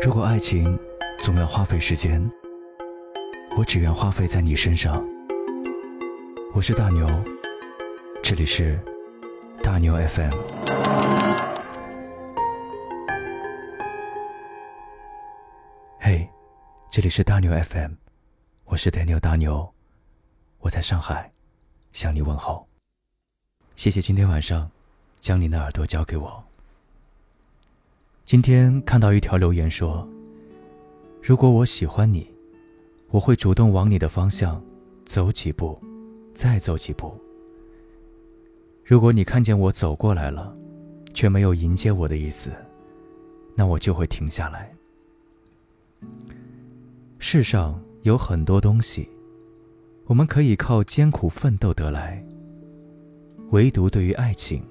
如果爱情总要花费时间，我只愿花费在你身上。我是大牛，这里是大牛 FM。嘿，这里是大牛 FM，我是 Daniel 大牛，我在上海向你问候。谢谢今天晚上将你的耳朵交给我。今天看到一条留言说：“如果我喜欢你，我会主动往你的方向走几步，再走几步。如果你看见我走过来了，却没有迎接我的意思，那我就会停下来。世上有很多东西，我们可以靠艰苦奋斗得来，唯独对于爱情，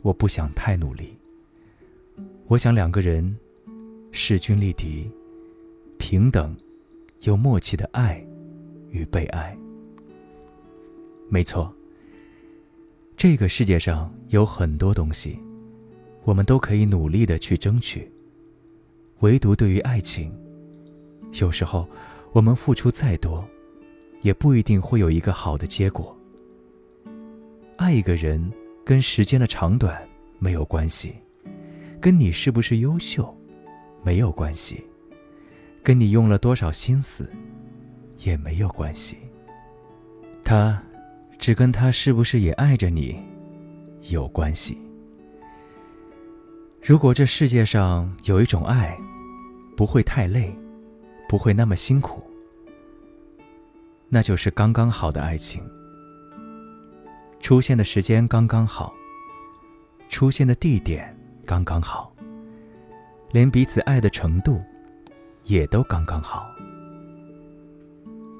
我不想太努力。”我想两个人势均力敌、平等又默契的爱与被爱。没错，这个世界上有很多东西，我们都可以努力的去争取。唯独对于爱情，有时候我们付出再多，也不一定会有一个好的结果。爱一个人跟时间的长短没有关系。跟你是不是优秀，没有关系；跟你用了多少心思，也没有关系。他，只跟他是不是也爱着你，有关系。如果这世界上有一种爱，不会太累，不会那么辛苦，那就是刚刚好的爱情。出现的时间刚刚好，出现的地点。刚刚好，连彼此爱的程度，也都刚刚好。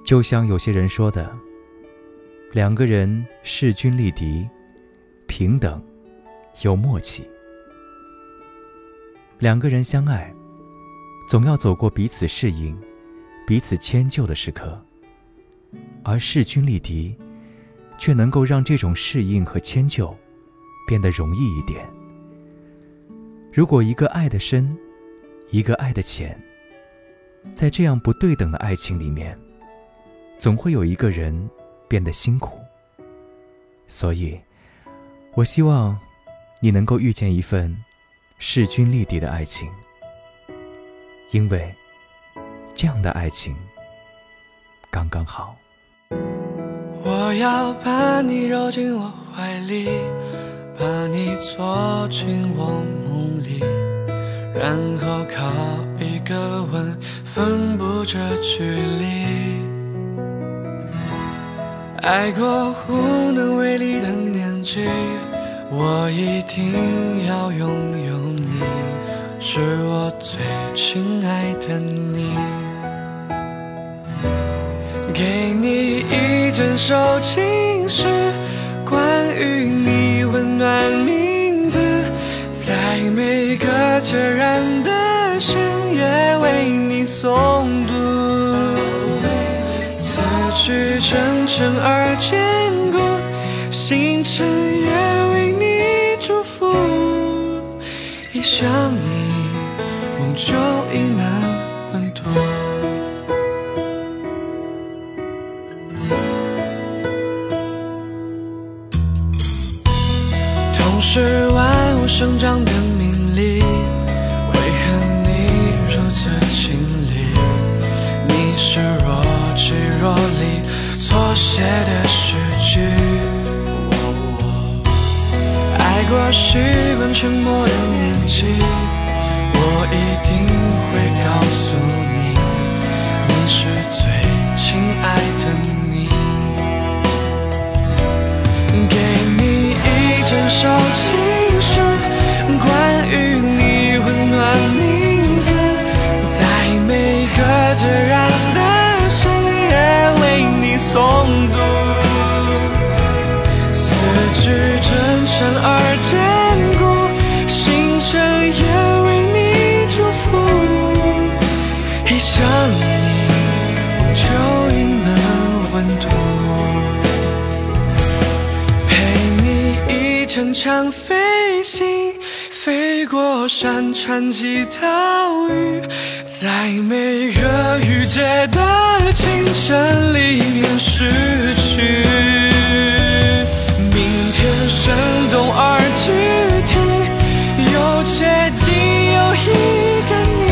就像有些人说的，两个人势均力敌，平等，有默契。两个人相爱，总要走过彼此适应、彼此迁就的时刻，而势均力敌，却能够让这种适应和迁就变得容易一点。如果一个爱的深，一个爱的浅，在这样不对等的爱情里面，总会有一个人变得辛苦。所以，我希望你能够遇见一份势均力敌的爱情，因为这样的爱情刚刚好。我要把你揉进我怀里。把你做进我梦里，然后靠一个吻分不这距离。爱过无能为力的年纪，我一定要拥有你，是我最亲爱的你。给你一整首情诗，关于你。温暖孑然的深夜为你诵读，字句真诚而坚固，星辰也为你祝福。一想你，梦就溢满温度。是万物生长的命理，习惯沉默的年纪，我一乘长飞行，飞。过山川及岛屿，在每个雨季的清晨里面失去。明天生动而具体，又接近有一个你，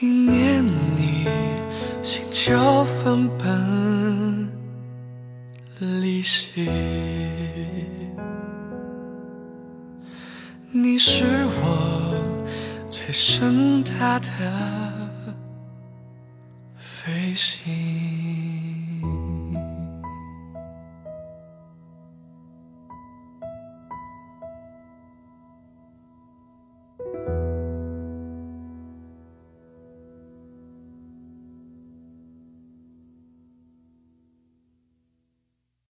一念你，心就分崩离析。你是我最盛大的飞行。